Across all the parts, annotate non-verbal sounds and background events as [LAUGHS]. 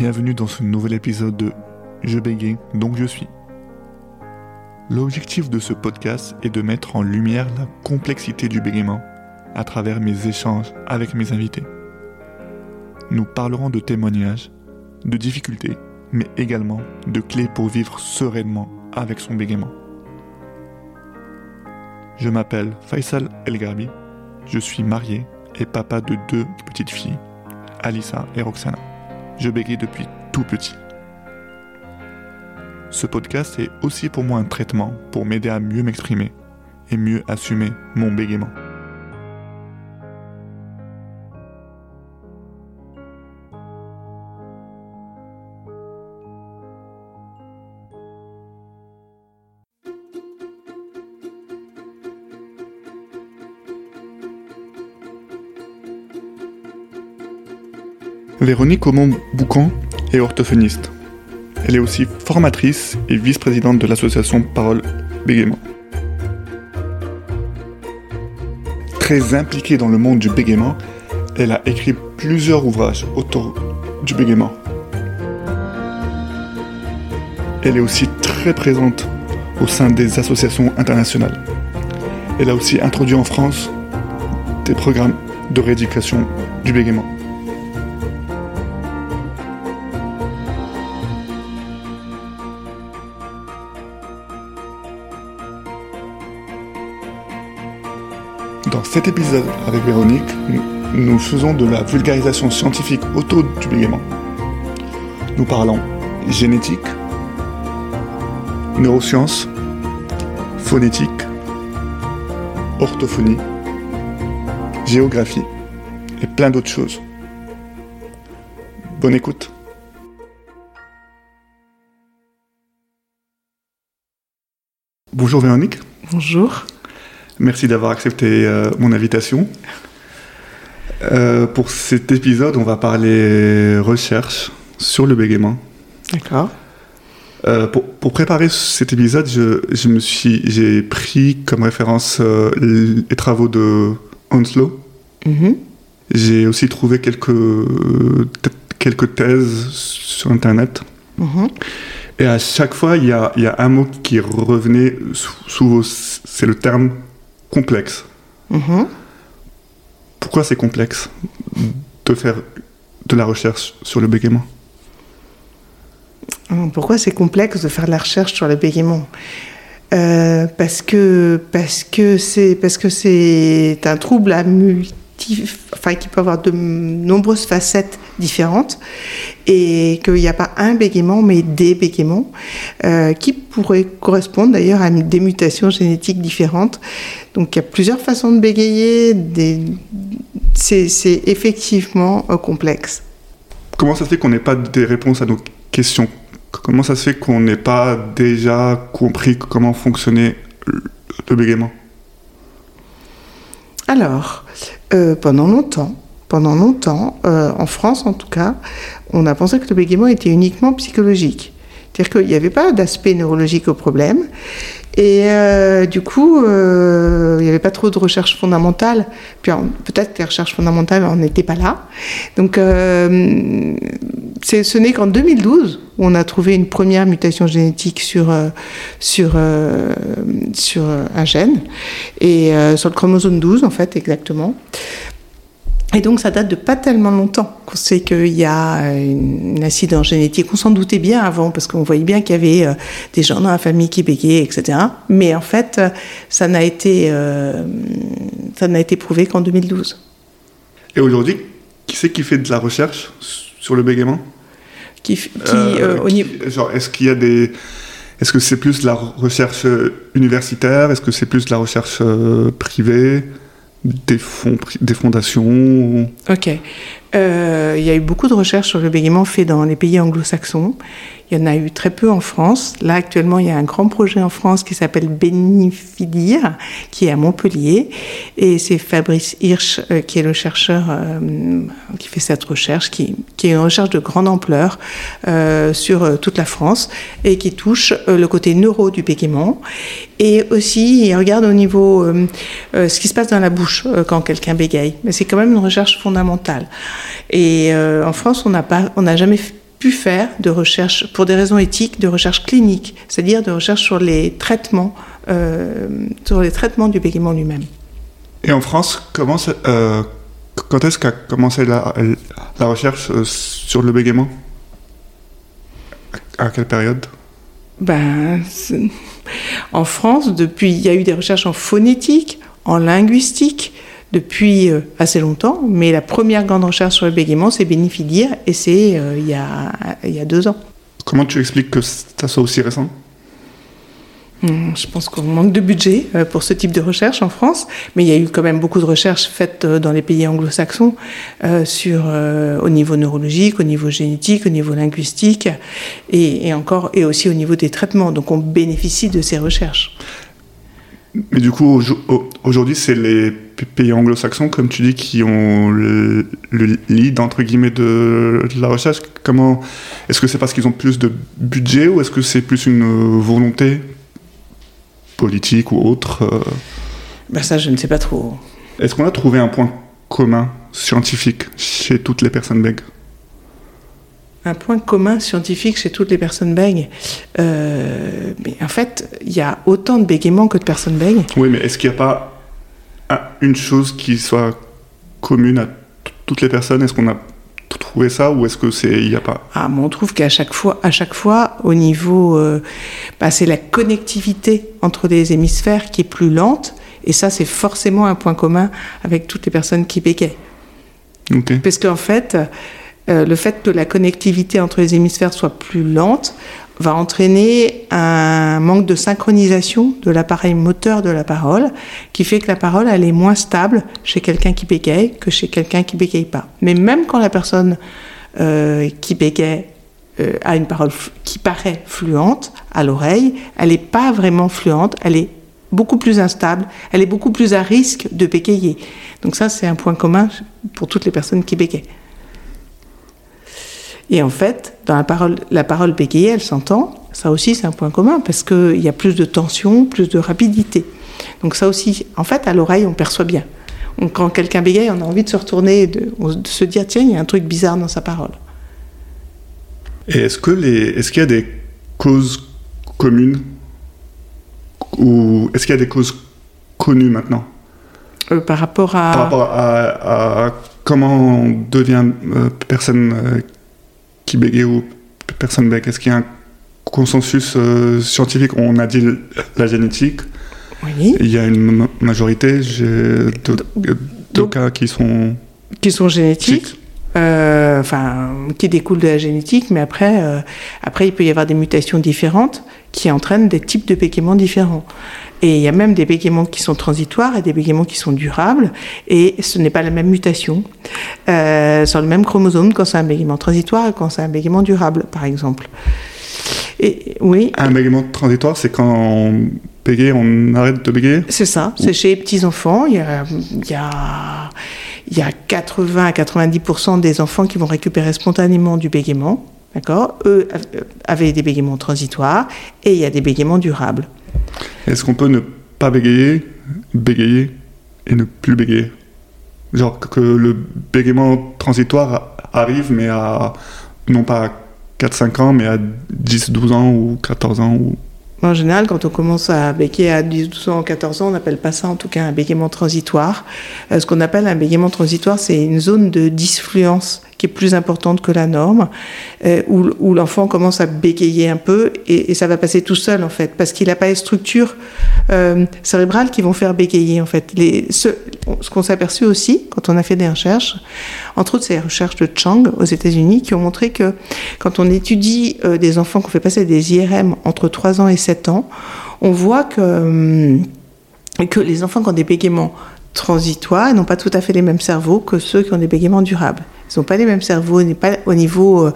Bienvenue dans ce nouvel épisode de Je bégaye, donc je suis. L'objectif de ce podcast est de mettre en lumière la complexité du bégaiement à travers mes échanges avec mes invités. Nous parlerons de témoignages, de difficultés, mais également de clés pour vivre sereinement avec son bégaiement. Je m'appelle Faisal El Garbi, je suis marié et papa de deux petites filles, Alissa et Roxana. Je bégaye depuis tout petit. Ce podcast est aussi pour moi un traitement pour m'aider à mieux m'exprimer et mieux assumer mon bégaiement. Véronique Aumont-Boucan est orthophoniste. Elle est aussi formatrice et vice-présidente de l'association Parole Bégaiement. Très impliquée dans le monde du bégaiement, elle a écrit plusieurs ouvrages autour du bégaiement. Elle est aussi très présente au sein des associations internationales. Elle a aussi introduit en France des programmes de rééducation du bégaiement. Cet épisode avec Véronique, nous faisons de la vulgarisation scientifique autour du. Nous parlons génétique, neurosciences, phonétique, orthophonie, géographie et plein d'autres choses. Bonne écoute. Bonjour Véronique. Bonjour. Merci d'avoir accepté euh, mon invitation. Euh, pour cet épisode, on va parler recherche sur le bégaiement. D'accord. Euh, pour, pour préparer cet épisode, je, je me suis, j'ai pris comme référence euh, les travaux de Onslow. Mhm. J'ai aussi trouvé quelques, quelques thèses sur Internet. Mhm. Et à chaque fois, il y a, y a un mot qui revenait sou- souvent, c'est le terme complexe. Mhm. Pourquoi c'est complexe de faire de la recherche sur le bégaiement? Hum, Pourquoi c'est complexe de faire de la recherche sur le bégaiement? Euh, Parce que parce que c'est parce que c'est un trouble à multi, enfin qui peut avoir de nombreuses facettes différentes et qu'il n'y a pas un bégaiement mais des bégaiements euh, qui pourraient correspondre d'ailleurs à des mutations génétiques différentes. Donc il y a plusieurs façons de bégayer. Des... C'est effectivement euh, complexe. Comment ça se fait qu'on n'ait pas des réponses à nos questions? Comment ça se fait qu'on n'ait pas déjà compris comment fonctionnait le- le bégaiement? Alors, euh, pendant longtemps, pendant longtemps, euh, en France en tout cas, on a pensé que le bégaiement était uniquement psychologique. C'est-à-dire qu'il n'y avait pas d'aspect neurologique au problème. Et euh, du coup, euh, il n'y avait pas trop de recherche fondamentale. Puis alors, peut-être que les recherches fondamentales n'en étaient pas là. Donc, ce n'est qu'en 2012 où on a trouvé une première mutation génétique sur, sur, un gène, et sur le chromosome 12 en fait exactement. Et donc ça date de pas tellement longtemps qu'on sait qu'il y a euh, un incident génétique. On s'en doutait bien avant parce qu'on voyait bien qu'il y avait euh, des gens dans la famille qui bégayaient, etc. Mais en fait, euh, ça n'a été, euh, ça n'a été prouvé qu'en 2012. Et aujourd'hui, qui c'est qui fait de la recherche sur le bégaiement? Qui, Euh, euh, au qui- niveau, genre, Est-ce qu'il y a des... Est-ce que c'est plus de la recherche universitaire? Est-ce que c'est plus de la recherche privée? Des, fonds, des fondations Ok. Euh, il y a eu beaucoup de recherches sur le bégaiement fait dans les pays anglo-saxons. Il y en a eu très peu en France. Là, actuellement, il y a un grand projet en France qui s'appelle Bénifidir, qui est à Montpellier. Et c'est Fabrice Hirsch, euh, qui est le chercheur euh, qui fait cette recherche, qui, qui est une recherche de grande ampleur euh, sur euh, toute la France et qui touche le côté neuro du bégaiement. Et aussi, il regarde au niveau ce qui se passe dans la bouche quand quelqu'un bégaye. Mais c'est quand même une recherche fondamentale. Et euh, en France, on n'a pas, on n'a jamais pu faire de recherche, pour des raisons éthiques, de recherche clinique, c'est-à-dire de recherche sur les traitements, euh, sur les traitements du bégaiement lui-même. Et en France, comment euh, quand est-ce qu'a commencé la, la recherche sur le bégaiement? À quelle période? Ben, En France, depuis, il y a eu des recherches en phonétique, en linguistique, depuis euh, assez longtemps, mais la première grande recherche sur le bégaiement, c'est Bénifidir, et c'est euh, il, y a, il y a deux ans. Comment tu expliques que ça soit aussi récent? Hmm, je pense qu'on manque de budget euh, pour ce type de recherche en France, mais il y a eu quand même beaucoup de recherches faites dans les pays anglo-saxons sur au niveau neurologique, au niveau génétique, au niveau linguistique, et, et, encore et aussi au niveau des traitements. Donc on bénéficie de ces recherches. Mais du coup, aujourd'hui, c'est les pays anglo-saxons, comme tu dis, qui ont le, lead, entre guillemets, de, la recherche. Comment Est-ce que c'est parce qu'ils ont plus de budget ou est-ce que c'est plus une volonté politique ou autre euh? ben Ça, je ne sais pas trop. Est-ce qu'on a trouvé un point commun scientifique chez toutes les personnes bègues un point commun scientifique chez toutes les personnes bègues. Euh, mais en fait, il y a autant de bégaiements que de personnes bègues. Oui, mais est-ce qu'il n'y a pas une chose qui soit commune à toutes les personnes? Est-ce qu'on a trouvé ça ou est-ce que c'est il n'y a pas? Ah, on trouve qu'à chaque fois, à chaque fois, au niveau, euh, bah, c'est la connectivité entre les hémisphères qui est plus lente, et ça, c'est forcément un point commun avec toutes les personnes qui bégaient. Parce qu'en fait, euh, le fait que la connectivité entre les hémisphères soit plus lente va entraîner un manque de synchronisation de l'appareil moteur de la parole, qui fait que la parole elle est moins stable chez quelqu'un qui bégaye que chez quelqu'un qui bégaye pas. Mais même quand la personne euh, qui bégaye euh, a une parole qui paraît fluente à l'oreille, elle n'est pas vraiment fluente, elle est beaucoup plus instable, elle est beaucoup plus à risque de bégayer. Donc ça, c'est un point commun pour toutes les personnes qui bégayent. Et en fait, dans la parole, la parole bégayée, elle s'entend. Ça aussi, c'est un point commun parce qu'il y a plus de tension, plus de rapidité. Donc ça aussi, en fait, à l'oreille, on perçoit bien. quand quelqu'un bégaye, on a envie de se retourner, de, de, se dire tiens, il y a un truc bizarre dans sa parole. Et est-ce que les, est-ce qu'il y a des causes communes ou est-ce qu'il y a des causes connues maintenant? Euh, Par rapport à. Par rapport à, comment on devient euh, personne euh, qui bégaye ou personne bégaye Est-ce qu'il y a un consensus euh, scientifique? On a dit la génétique. Oui. Il y a une majorité de, cas qui sont... Qui sont génétiques euh, enfin, qui découlent de la génétique, mais après, euh, après, il peut y avoir des mutations différentes qui entraînent des types de bégaiements différents. Et il y a même des bégaiements qui sont transitoires et des bégaiements qui sont durables, et ce n'est pas la même mutation euh, sur le même chromosome quand c'est un bégaiement transitoire et quand c'est un bégaiement durable, par exemple. Et, oui. Un bégaiement transitoire, c'est quand on bégaye, on arrête de bégayer? C'est ça, c'est chez les petits-enfants. Il y a, il y a, il y a 80 à 90% des enfants qui vont récupérer spontanément du bégaiement. D'accord Eux avaient des bégaiements transitoires et il y a des bégaiements durables. Est-ce qu'on peut ne pas bégayer, bégayer et ne plus bégayer? Genre que le bégaiement transitoire arrive, mais à non pas à 4-5 ans, mais à 10, 12 ans ou 14 ans ou... En général, quand on commence à bégayer à 10, 12 ans, 14 ans, on n'appelle pas ça en tout cas un bégaiement transitoire. Euh, ce qu'on appelle un bégaiement transitoire, c'est une zone de disfluence qui est plus importante que la norme, euh, où, l'enfant commence à bégayer un peu et, ça va passer tout seul en fait, parce qu'il n'a pas les structures euh, cérébrales qui vont faire bégayer en fait. Ce, qu'on s'est aperçu aussi quand on a fait des recherches, entre autres ces recherches de Chang aux États-Unis, qui ont montré que quand on étudie euh, des enfants qu'on fait passer des IRM entre 3 ans et 7 ans, on voit que, hum, que les enfants qui ont des bégaiements transitoires n'ont pas tout à fait les mêmes cerveaux que ceux qui ont des bégaiements durables. Ils n'ont pas les mêmes cerveaux, pas au niveau euh,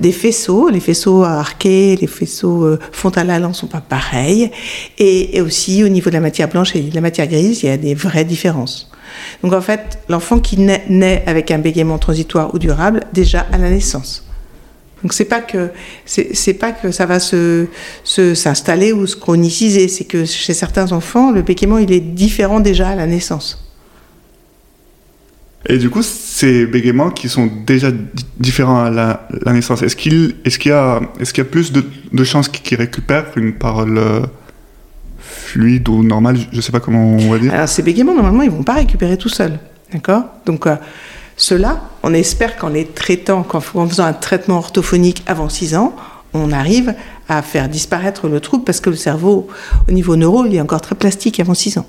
des faisceaux. Les faisceaux arqués, les faisceaux euh, ne sont pas pareils. Et, aussi au niveau de la matière blanche et de la matière grise, il y a des vraies différences. Donc en fait, l'enfant qui naît, naît, avec un bégaiement transitoire ou durable, déjà à la naissance. Donc c'est pas que c'est pas que ça va se s'installer ou se chroniciser, c'est que chez certains enfants, le bégaiement il est différent déjà à la naissance. Et du coup, ces bégaiements qui sont déjà différents à la, naissance, est-ce qu'il est qu'il y, a, est qu'il y a plus de, de chances qu'ils récupèrent une parole euh, fluide ou normale? Je ne sais pas comment on va dire. Alors, ces bégaiements, normalement, ils ne vont pas récupérer tout seuls. D'accord? Donc, euh, ceux-là, on espère qu'en les traitant, qu'en faisant un traitement orthophonique avant 6 ans, on arrive à faire disparaître le trouble parce que le cerveau, au niveau neuro, il est encore très plastique avant 6 ans.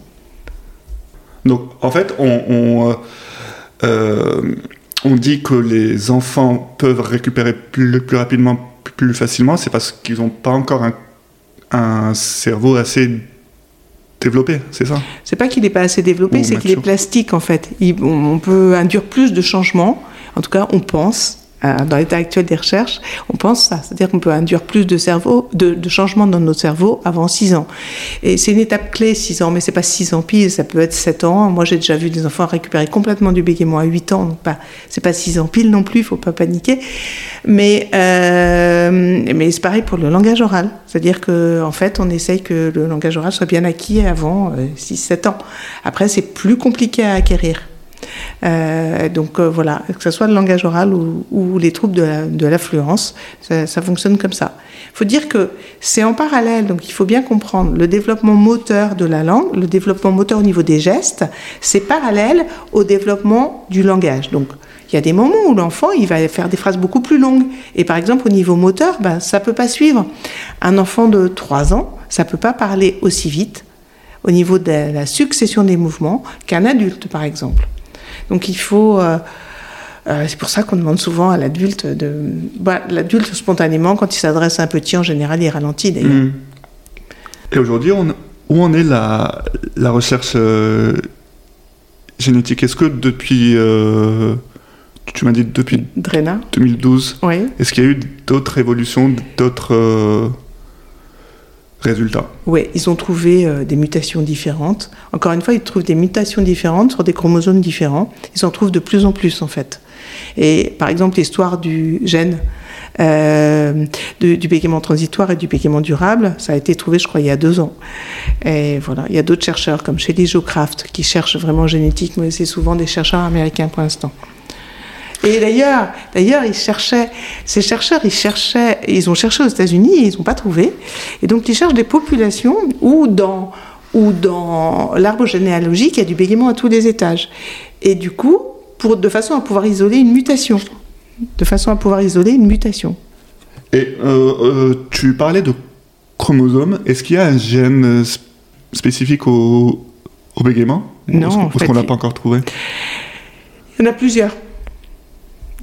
Donc, en fait, on euh, on dit que les enfants peuvent récupérer plus, plus rapidement, plus facilement, c'est parce qu'ils n'ont pas encore un, cerveau assez développé, c'est ça? C'est pas qu'il n'est pas assez développé, c'est qu'il est plastique en fait. on peut induire plus de changements, en tout cas on pense, euh, dans l'état actuel des recherches, on pense ça. C'est-à-dire qu'on peut induire plus de, changements dans notre cerveau avant 6 ans. Et c'est une étape clé, 6 ans, mais c'est pas 6 ans pile, ça peut être 7 ans. Moi, j'ai déjà vu des enfants récupérer complètement du bégaiement à 8 ans, donc pas, c'est pas 6 ans pile non plus, il faut pas paniquer. Mais, euh, mais c'est pareil pour le langage oral. C'est-à-dire qu'en en fait, on essaye que le langage oral soit bien acquis avant 6-7 euh, ans. Après, c'est plus compliqué à acquérir. Euh, donc euh, voilà, que ce soit le langage oral ou, les troubles de l'affluence, ça, fonctionne comme ça. Il faut dire que c'est en parallèle, donc il faut bien comprendre, le développement moteur de la langue, le développement moteur au niveau des gestes, c'est parallèle au développement du langage. Donc il y a des moments où l'enfant il va faire des phrases beaucoup plus longues. Et par exemple, au niveau moteur, ben, ça peut pas suivre. Un enfant de 3 ans, ça peut pas parler aussi vite au niveau de la succession des mouvements qu'un adulte, par exemple. Donc il faut. Euh, euh, c'est pour ça qu'on demande souvent à l'adulte de. Bah, l'adulte, spontanément, quand il s'adresse à un petit, en général, il ralentit d'ailleurs. Hmm. Et aujourd'hui, où en est la, la recherche euh, génétique? Est-ce que depuis. tu m'as dit depuis Drena. 2012, oui. est-ce qu'il y a eu d'autres évolutions, d'autres résultats Oui, ils ont trouvé euh, des mutations différentes. Encore une fois, ils trouvent des mutations différentes sur des chromosomes différents. Ils en trouvent de plus en plus, en fait. Et par exemple, l'histoire du gène euh, du, bégaiement transitoire et du bégaiement durable, ça a été trouvé, je crois, il y a deux ans. Et voilà, il y a d'autres chercheurs comme Shelley Jo Craft qui cherchent vraiment génétique, mais c'est souvent des chercheurs américains pour l'instant. Et d'ailleurs, d'ailleurs, ils cherchaient, ces chercheurs, ils cherchaient, ils ont cherché aux États-Unis et ils n'ont pas trouvé. Et donc, ils cherchent des populations où dans, où dans l'arbre généalogique, il y a du bégaiement à tous les étages. Et du coup, pour, de façon à pouvoir isoler une mutation. De façon à pouvoir isoler une mutation. Et euh, euh, tu parlais de chromosomes. Est-ce qu'il y a un gène spécifique au, au bégaiement? Non. Parce qu'on n'a pas encore trouvé? Il y en a plusieurs.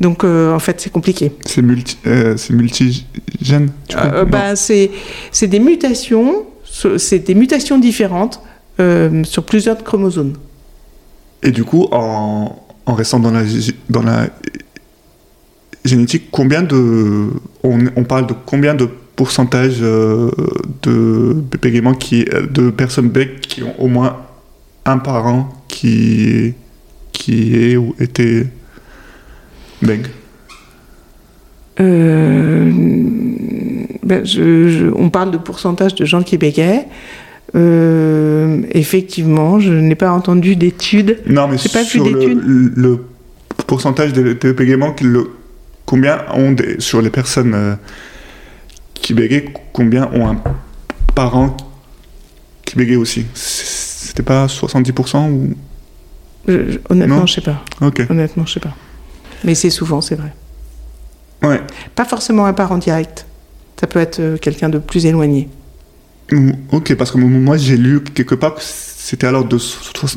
Donc euh, en fait, c'est compliqué. C'est multi, euh, multigène euh, bah, C'est des mutations, c'est des mutations différentes sur plusieurs chromosomes. Et du coup, en, en restant dans la, dans la génétique, combien de, on, on parle de combien de pourcentage de bégaiements qui, de personnes bègues qui ont au moins un parent qui, qui est ou était euh, ben, on parle de pourcentage de gens qui bégaient. Euh, effectivement, je n'ai pas entendu d'études. Non, mais pas sur le, pourcentage de, bégaiements, combien ont sur les personnes euh, qui bégayent, combien ont un parent qui bégaye aussi? C'était pas 70% ou? Honnêtement, je sais pas. Honnêtement, je sais pas. Mais c'est souvent, c'est vrai. Ouais. Pas forcément un parent direct. Ça peut être euh, quelqu'un de plus éloigné. Ok, parce que moi j'ai lu quelque part que c'était alors de,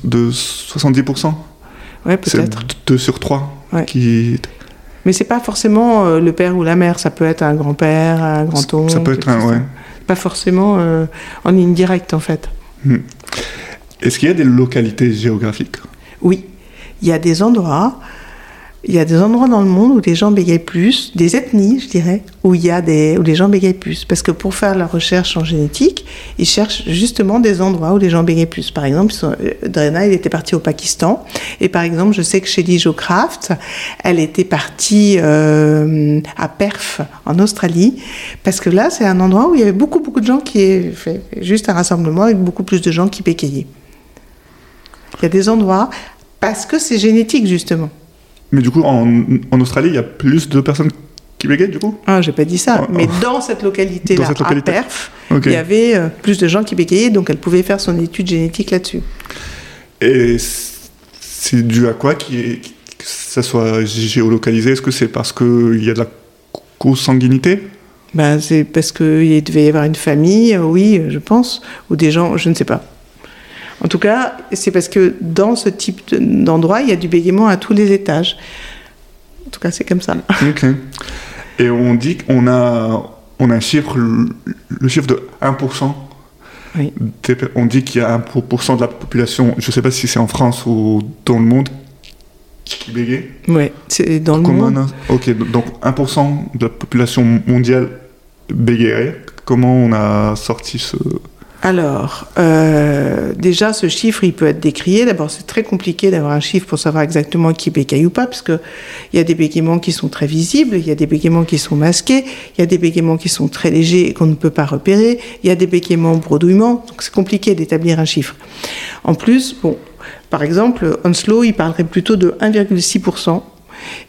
de 70%. Ouais, peut-être. 2 sur 3 qui. Mais c'est pas forcément euh, le père ou la mère, ça peut être un grand-père, un grand-oncle. Ça peut être un, ouais. Pas forcément euh, en ligne directe en fait. Hmm. Est-ce qu'il y a des localités géographiques? Oui, il y a des endroits il y a des endroits dans le monde où les gens bégayent plus, des ethnies, je dirais, où il y a des, où les gens bégayent plus. Parce que pour faire la recherche en génétique, ils cherchent justement des endroits où les gens bégayent plus. Par exemple, euh, Drena, il était parti au Pakistan. Et par exemple, je sais que chez Lijo Craft, elle était partie euh, à Perth, en Australie. Parce que là, c'est un endroit où il y avait beaucoup, beaucoup de gens qui fait juste un rassemblement avec beaucoup plus de gens qui bégayaient. Il y a des endroits Parce que c'est génétique, justement. Mais du coup, en, en Australie, il y a plus de personnes qui bégayent, du coup? Ah, j'ai pas dit ça. Mais dans cette localité-là, localité. à Perth, il y avait euh, plus de gens qui bégayaient, donc elle pouvait faire son étude génétique là-dessus. Et c'est dû à quoi que ça soit géolocalisé? Est-ce que c'est parce qu'il y a de la consanguinité? Ben, c'est parce qu'il devait y avoir une famille, euh, oui, je pense, ou des gens, je ne sais pas. En tout cas, c'est parce que dans ce type de- d'endroit, il y a du bégaiement à tous les étages. En tout cas, c'est comme ça. Ok. Et on dit qu'on a, on a un chiffre, le, chiffre de 1%. Oui. On dit qu'il y a 1% de la population, je ne sais pas si c'est en France ou dans le monde, qui bégaye. Ouais, c'est dans le Comment monde. on a- Ok, donc 1% de la population mondiale bégayerait. Comment on a sorti ce... Alors, euh, déjà, ce chiffre, il peut être décrié. D'abord, c'est très compliqué d'avoir un chiffre pour savoir exactement qui bégaye ou pas, parce qu'il y a des bégaiements qui sont très visibles, il y a des bégaiements qui sont masqués, il y a des bégaiements qui sont très légers et qu'on ne peut pas repérer, il y a des bégaiements bredouillements, donc c'est compliqué d'établir un chiffre. En plus, bon, par exemple, Onslow, il parlerait plutôt de 1,6%.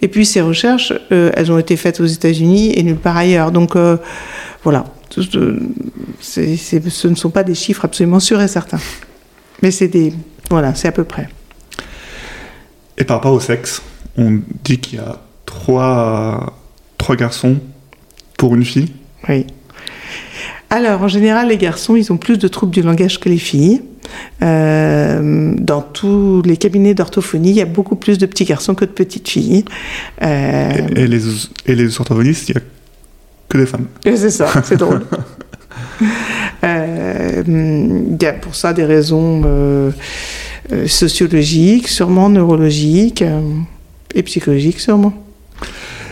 Et puis ces recherches, euh, elles ont été faites aux États-Unis et nulle part ailleurs. Donc euh, voilà, ce ne sont pas des chiffres absolument sûrs et certains. Mais c'est des. Voilà, c'est à peu près. Et par rapport au sexe, on dit qu'il y a trois, trois garçons pour une fille? Oui. Alors, en général, les garçons, ils ont plus de troubles du langage que les filles. Euh, dans tous les cabinets d'orthophonie, il y a beaucoup plus de petits garçons que de petites filles. Euh, Et, et les, et les orthophonistes, il n'y a que des femmes. C'est ça, c'est [LAUGHS] drôle. Euh, Il y a pour ça des raisons sociologiques, sûrement neurologiques et psychologiques, sûrement.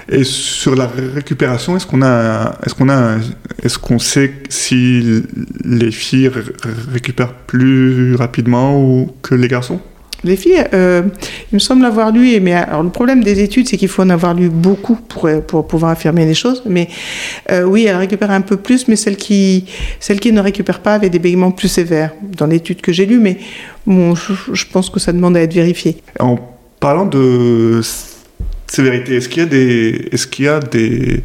Et sur la ré- récupération, est-ce qu'on a, est-ce qu'on a, est-ce qu'on sait si les filles ré- récupèrent plus rapidement ou que les garçons? Les filles, euh, il me semble avoir lu, mais alors le problème des études, c'est qu'il faut en avoir lu beaucoup pour, pour pouvoir affirmer les choses. Mais euh, oui, elles récupèrent un peu plus, mais celles qui, celles qui ne récupèrent pas avaient des bégaiements plus sévères dans l'étude que j'ai lue. Mais bon, je, je pense que ça demande à être vérifié. En parlant de sévérité, est-ce qu'il y a des, est-ce qu'il y a des,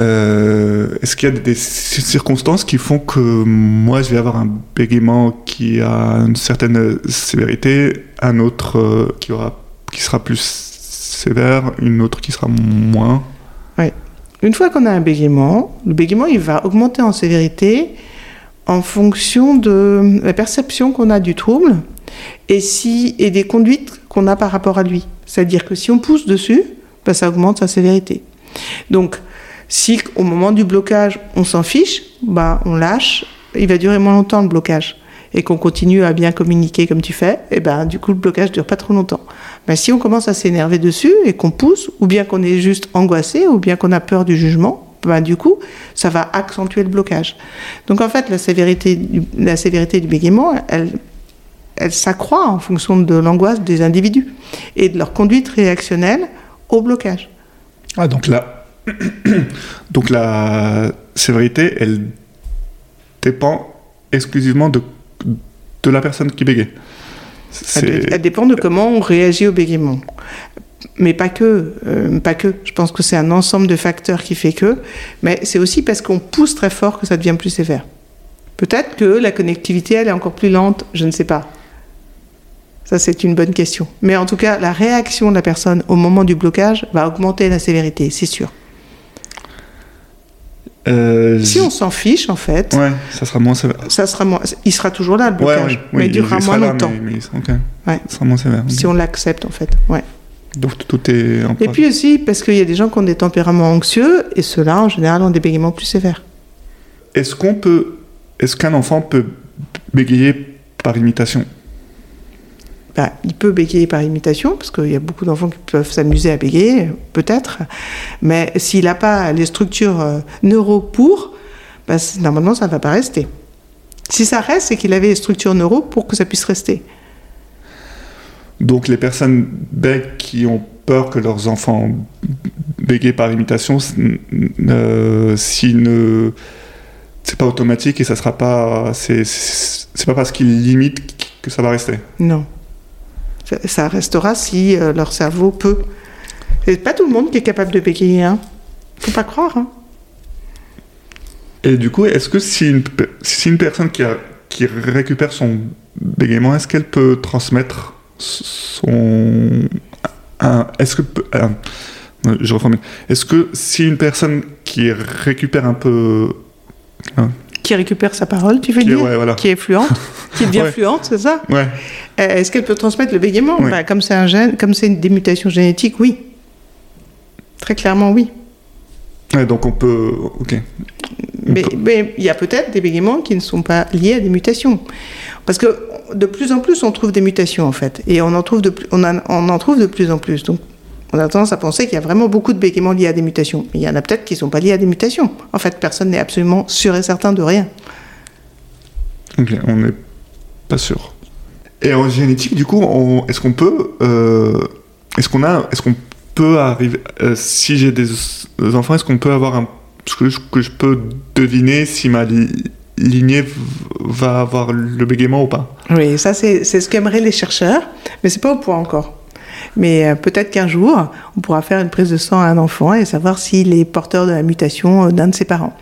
euh, est-ce qu'il y a des ci- circonstances qui font que moi je vais avoir un bégaiement qui a une certaine sévérité, un autre euh, qui aura, qui sera plus sévère, une autre qui sera moins? Une fois qu'on a un bégaiement, le bégaiement il va augmenter en sévérité en fonction de la perception qu'on a du trouble et, si, et des conduites qu'on a par rapport à lui. C'est-à-dire que si on pousse dessus, ben, ça augmente sa sévérité. Donc, si au moment du blocage, on s'en fiche, ben, on lâche, il va durer moins longtemps le blocage. Et qu'on continue à bien communiquer comme tu fais, et ben, du coup, le blocage dure pas trop longtemps. Ben, si on commence à s'énerver dessus et qu'on pousse, ou bien qu'on est juste angoissé, ou bien qu'on a peur du jugement, ben, du coup, ça va accentuer le blocage. Donc en fait, la sévérité du, la sévérité du bégaiement, elle, elle s'accroît en fonction de l'angoisse des individus et de leur conduite réactionnelle au blocage. Ah donc la, [COUGHS] donc la sévérité, elle dépend exclusivement de, de la personne qui bégaye. Elle dépend de comment on réagit au bégaiement. Mais pas que, euh, pas que. Je pense que c'est un ensemble de facteurs qui fait que, mais c'est aussi parce qu'on pousse très fort que ça devient plus sévère. Peut-être que la connectivité, elle est encore plus lente, je ne sais pas. Ça, c'est une bonne question. Mais en tout cas, la réaction de la personne au moment du blocage va augmenter la sévérité, c'est sûr. Euh, Si on s'en fiche, en fait, Ouais, ça sera moins sévère. ça sera moins, il sera toujours là, le Ouais, blocage, oui, mais oui, il durera sera moins là, longtemps, mais- mais-. Ouais. Ça sera moins sévère. si on l'accepte, en fait. Ouais. Donc tout est en Et puis aussi, parce qu'il y a des gens qui ont des tempéraments anxieux, et ceux-là, en général, ont des bégaiements plus sévères. Est-ce qu'on peut, est-ce qu'un enfant peut bégayer par imitation? Bah, il peut bégayer par imitation, parce qu'il y a beaucoup d'enfants qui peuvent s'amuser à bégayer, peut-être, mais s'il n'a pas les structures euh, neuro pour, bah, normalement, ça ne va pas rester. Si ça reste, c'est qu'il avait les structures neuro pour que ça puisse rester. Donc les personnes bègues qui ont peur que leurs enfants bégayent par imitation, euh, s'ils ne, c'est pas automatique et ça sera pas, c'est pas parce qu'ils limitent que ça va rester. Non. Ça restera si euh, leur cerveau peut. C'est pas tout le monde qui est capable de bégayer, hein. Faut pas croire, hein. Et du coup, est-ce que si une, personne qui, récupère son bégaiement, est-ce qu'elle peut transmettre son. Est-ce que. je reformule. Est-ce que si une personne qui récupère un peu. Hein, qui récupère sa parole, tu veux dire Qui est fluente, qui devient [LAUGHS] fluente, c'est ça ouais. Euh, est-ce qu'elle peut transmettre le bégaiement bah, Comme c'est un gène, comme c'est une démutation génétique, oui. Très clairement, oui. donc on peut. Ok. Mais il y a peut-être des bégaiements qui ne sont pas liés à des mutations. Parce que de plus en plus, on trouve des mutations, en fait. Et on en trouve de, on, on en trouve de plus en plus. Donc, on a tendance à penser qu'il y a vraiment beaucoup de bégaiements liés à des mutations. Mais il y en a peut-être qui ne sont pas liés à des mutations. En fait, personne n'est absolument sûr et certain de rien. Ok, on n'est pas sûr. Et en génétique, du coup, est-ce qu'on peut, euh, est-ce qu'on a, est-ce qu'on peut arriver, euh, si j'ai des enfants, est-ce qu'on peut avoir un, ce que je, que je peux deviner si ma lignée va avoir le bégaiement ou pas? Oui, ça c'est ce qu'aimeraient les chercheurs, mais c'est pas au point encore. Mais euh, peut-être qu'un jour, on pourra faire une prise de sang à un enfant et savoir s'il est porteur de la mutation d'un de ses parents.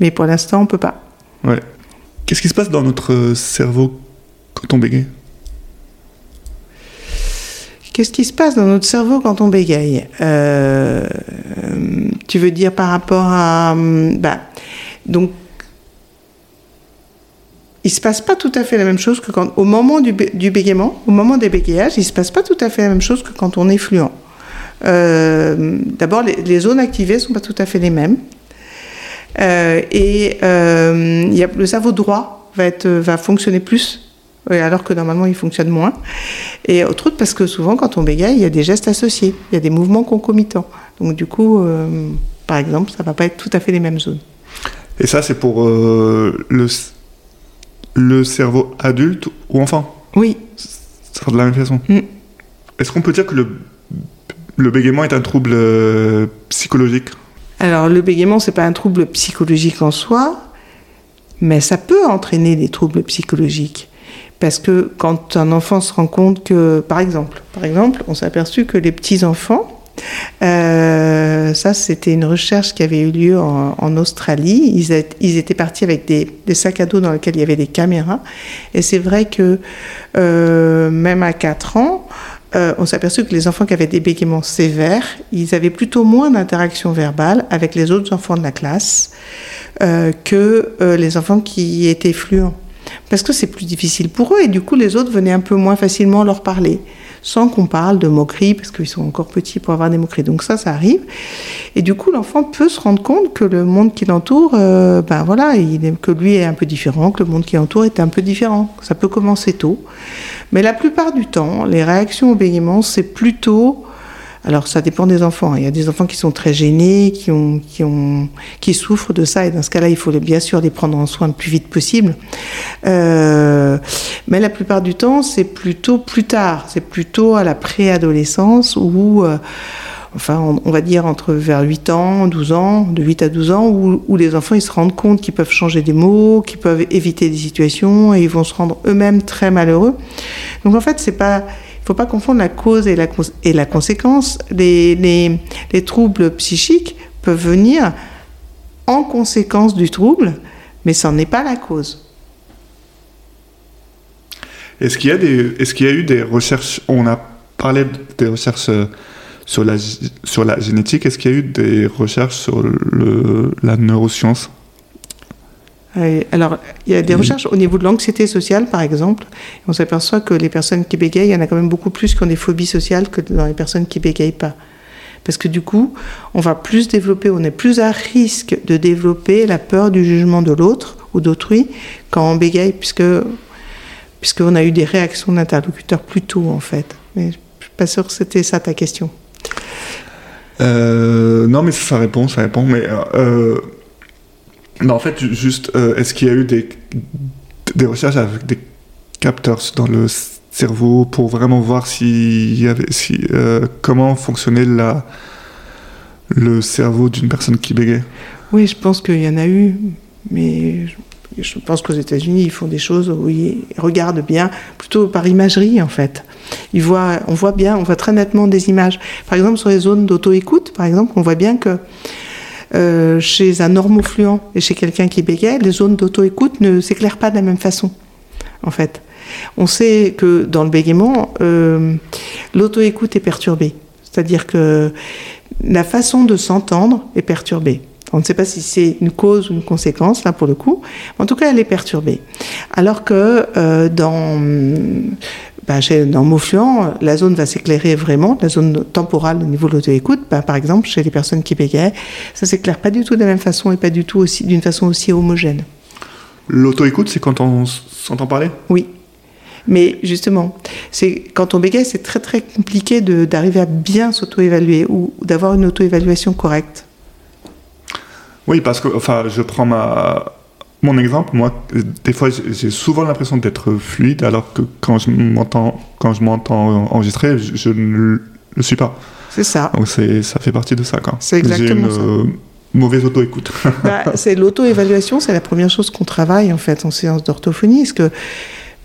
Mais pour l'instant, on peut pas. Ouais. Qu'est-ce qui se passe dans notre cerveau quand on bégaye? Qu'est-ce qui se passe dans notre cerveau quand on bégaye? Euh, Tu veux dire par rapport à... Bah, donc, il se passe pas tout à fait la même chose que quand, au moment du, bégaiement, au moment des bégayages, il se passe pas tout à fait la même chose que quand on est fluent. Euh, d'abord, les, zones activées sont pas tout à fait les mêmes. Euh, et a, le cerveau droit va, être, va fonctionner plus alors que normalement il fonctionne moins. Et autre parce que souvent quand on bégaye, il y a des gestes associés, il y a des mouvements concomitants. Donc du coup, euh, par exemple, ça va pas être tout à fait les mêmes zones. Et ça, c'est pour euh, le, le cerveau adulte ou enfant Oui. Ça sera de la même façon. Mm. Est-ce qu'on peut dire que le, le bégaiement est un trouble euh, psychologique? Alors le bégaiement, c'est pas un trouble psychologique en soi, mais ça peut entraîner des troubles psychologiques. Parce que quand un enfant se rend compte que, par exemple, par exemple, on s'est aperçu que les petits enfants, euh, ça, c'était une recherche qui avait eu lieu en, Australie. Ils, étaient partis avec des, sacs à dos dans lesquels il y avait des caméras. Et c'est vrai que euh, même à 4 ans, euh, on s'est aperçu que les enfants qui avaient des bégaiements sévères, ils avaient plutôt moins d'interaction verbale avec les autres enfants de la classe que les enfants qui étaient fluents parce que c'est plus difficile pour eux et du coup les autres venaient un peu moins facilement leur parler sans qu'on parle de moquerie parce qu'ils sont encore petits pour avoir des moqueries. Donc ça, ça arrive. Et du coup, l'enfant peut se rendre compte que le monde qui l'entoure, euh, ben voilà, il, que lui est un peu différent, que le monde qui l'entoure est un peu différent. Ça peut commencer tôt. Mais la plupart du temps, les réactions au bégaiement, c'est plutôt alors ça dépend des enfants. Il y a des enfants qui sont très gênés, qui, ont, qui, ont, qui souffrent de ça, et dans ce cas-là, il faut bien sûr les prendre en soin le plus vite possible. Euh, mais la plupart du temps, c'est plutôt plus tard, c'est plutôt à la préadolescence où... Euh, enfin, on, va dire entre vers 8 ans, 12 ans, de 8 à 12 ans, où, où les enfants ils se rendent compte qu'ils peuvent changer des mots, qu'ils peuvent éviter des situations, et ils vont se rendre eux-mêmes très malheureux. Donc en fait, c'est pas faut pas confondre la cause et la, conséquence. Les, les, les, troubles psychiques peuvent venir en conséquence du trouble, mais ce n'est pas la cause. Est-ce qu'il y, a est-ce qu'il y a eu des recherches, on a parlé des recherches euh, sur la, sur la génétique, est-ce qu'il y a eu des recherches sur la neuroscience? Alors, il y a des recherches au niveau de l'anxiété sociale, par exemple. On s'aperçoit que les personnes qui bégayent, il y en a quand même beaucoup plus qui ont des phobies sociales que dans les personnes qui bégayent pas. Parce que du coup, on va plus développer, on est plus à risque de développer la peur du jugement de l'autre ou d'autrui quand on bégaye, puisque puisqu'on a eu des réactions d'interlocuteurs plus tôt, en fait. Mais je suis pas sûr que c'était ça ta question. Euh, non, mais ça répond, ça répond. Mais euh, bah, en fait, juste, euh, est-ce qu'il y a eu des, des recherches avec des capteurs dans le cerveau pour vraiment voir si, y avait, si, euh, comment fonctionnait la, le cerveau d'une personne qui bégait Oui, je pense qu'il y en a eu, mais Je pense qu'aux États-Unis, ils font des choses où ils regardent bien, plutôt par imagerie en fait. Ils voient, on voit bien, on voit très nettement des images. Par exemple, sur les zones d'auto-écoute, par exemple, on voit bien que euh, chez un normofluent et chez quelqu'un qui bégaye, les zones d'auto-écoute ne s'éclairent pas de la même façon, en fait. On sait que dans le bégaiement, euh, l'auto-écoute est perturbée. C'est-à-dire que la façon de s'entendre est perturbée. On ne sait pas si c'est une cause ou une conséquence, là pour le coup. En tout cas, elle est perturbée. Alors que euh, dans, chez, dans Mofluent, la zone va s'éclairer vraiment, la zone temporale au niveau de l'auto-écoute. Bah, par exemple, chez les personnes qui bégayent, ça s'éclaire pas du tout de la même façon et pas du tout aussi d'une façon aussi homogène. L'auto-écoute, c'est quand on s'entend parler? Oui. Mais justement, c'est quand on bégaye, c'est très très compliqué d'arriver à bien s'auto-évaluer ou d'avoir une auto-évaluation correcte. Oui, parce que, enfin, je prends ma, mon exemple, moi, des fois, j'ai souvent l'impression d'être fluide, alors que quand je m'entends, quand je m'entends enregistrer, je, ne le suis pas. C'est ça. Donc c'est, ça fait partie de ça, quoi. C'est exactement ça. Euh, mauvaise auto-écoute. [LAUGHS] Bah, c'est l'auto-évaluation, c'est la première chose qu'on travaille en fait en séance d'orthophonie, parce que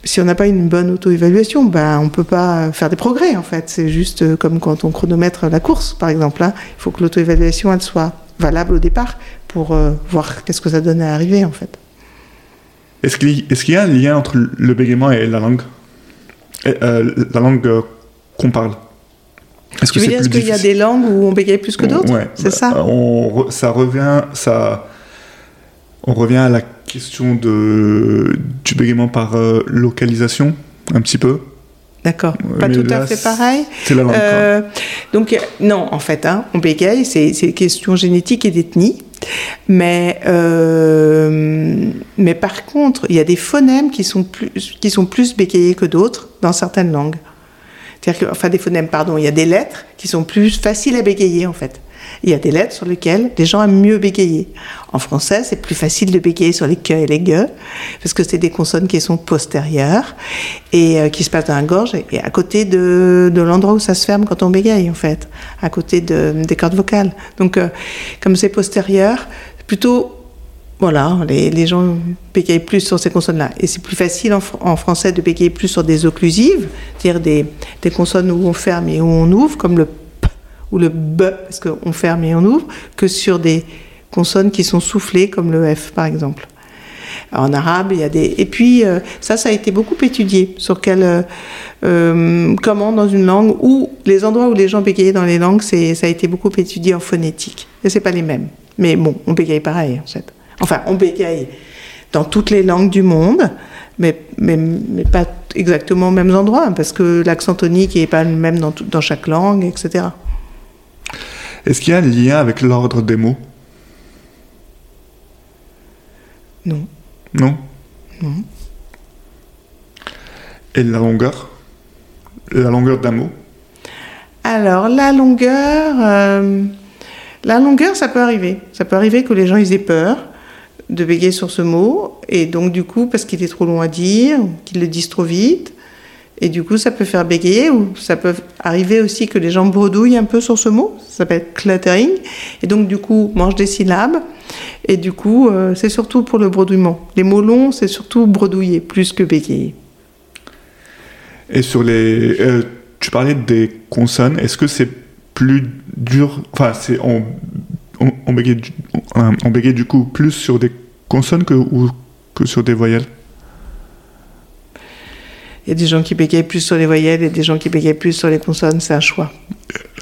si on n'a pas une bonne auto-évaluation, ben, on ne peut pas faire des progrès en fait. C'est juste euh, comme quand on chronomètre la course, par exemple. Hein. Il faut que l'auto-évaluation elle soit valable au départ pour euh, voir qu'est-ce que ça donne à arriver en fait. Est-ce qu'il y a un lien entre le bégaiement et la langue? Euh, La langue euh, qu'on parle? Est-ce que est qu'il y a des langues où on bégaye plus que d'autres? C'est ça? Bah, on, Ça revient, ça, on revient à la question de, du bégaiement par euh, localisation, un petit peu. D'accord. Pas tout à fait pareil. C'est la langue. donc, non, en fait, hein, on bégaye, c'est une question génétique et d'ethnie. Mais, euh, mais par contre, il y a des phonèmes qui sont plus, qui sont plus bégayés que d'autres dans certaines langues. Enfin, des phonèmes, pardon, il y a des lettres qui sont plus faciles à bégayer en fait. Il y a des lettres sur lesquelles les gens aiment mieux bégayer. En français, c'est plus facile de bégayer sur les que et les gueux, parce que c'est des consonnes qui sont postérieures et euh, qui se passent dans la gorge et à côté de, l'endroit où ça se ferme quand on bégaye, en fait, à côté de, des cordes vocales. Donc, euh, comme c'est postérieur, plutôt voilà, les, gens bégayent plus sur ces consonnes-là. Et c'est plus facile en, français de bégayer plus sur des occlusives, c'est-à-dire des, consonnes où on ferme et où on ouvre, comme le ou le B, parce qu'on ferme et on ouvre, que sur des consonnes qui sont soufflées, comme le F par exemple. En arabe, il y a des. Et puis, euh, ça, ça a été beaucoup étudié sur quel. Euh, euh, comment, dans une langue, ou les endroits où les gens bégayaient dans les langues, ça a été beaucoup étudié en phonétique. Et c'est pas les mêmes. Mais bon, on bégaye pareil, en fait. Enfin, on bégaye dans toutes les langues du monde, mais, mais, mais pas exactement aux mêmes endroits, parce que l'accent tonique n'est pas le même dans, dans chaque langue, etc. Est-ce qu'il y a un lien avec l'ordre des mots? Non. Non? Non. Et la longueur? La longueur d'un mot? Alors, la longueur... Euh, la longueur, ça peut arriver. Ça peut arriver que les gens ils aient peur de bégayer sur ce mot, et donc du coup, parce qu'il est trop long à dire, qu'ils le disent trop vite, et du coup, ça peut faire bégayer, ou ça peut arriver aussi que les gens bredouillent un peu sur ce mot, ça s'appelle cluttering, et donc du coup, mangent des syllabes, et du coup, euh, c'est surtout pour le bredouillement. Les mots longs, c'est surtout bredouiller, plus que bégayer. Et sur les... Euh, tu parlais des consonnes, est-ce que c'est plus dur, enfin, c'est on, on, on, bégaye, du coup plus sur des consonnes que, ou, que sur des voyelles? Il y a des gens qui bégayent plus sur les voyelles et des gens qui bégayent plus sur les consonnes, c'est un choix.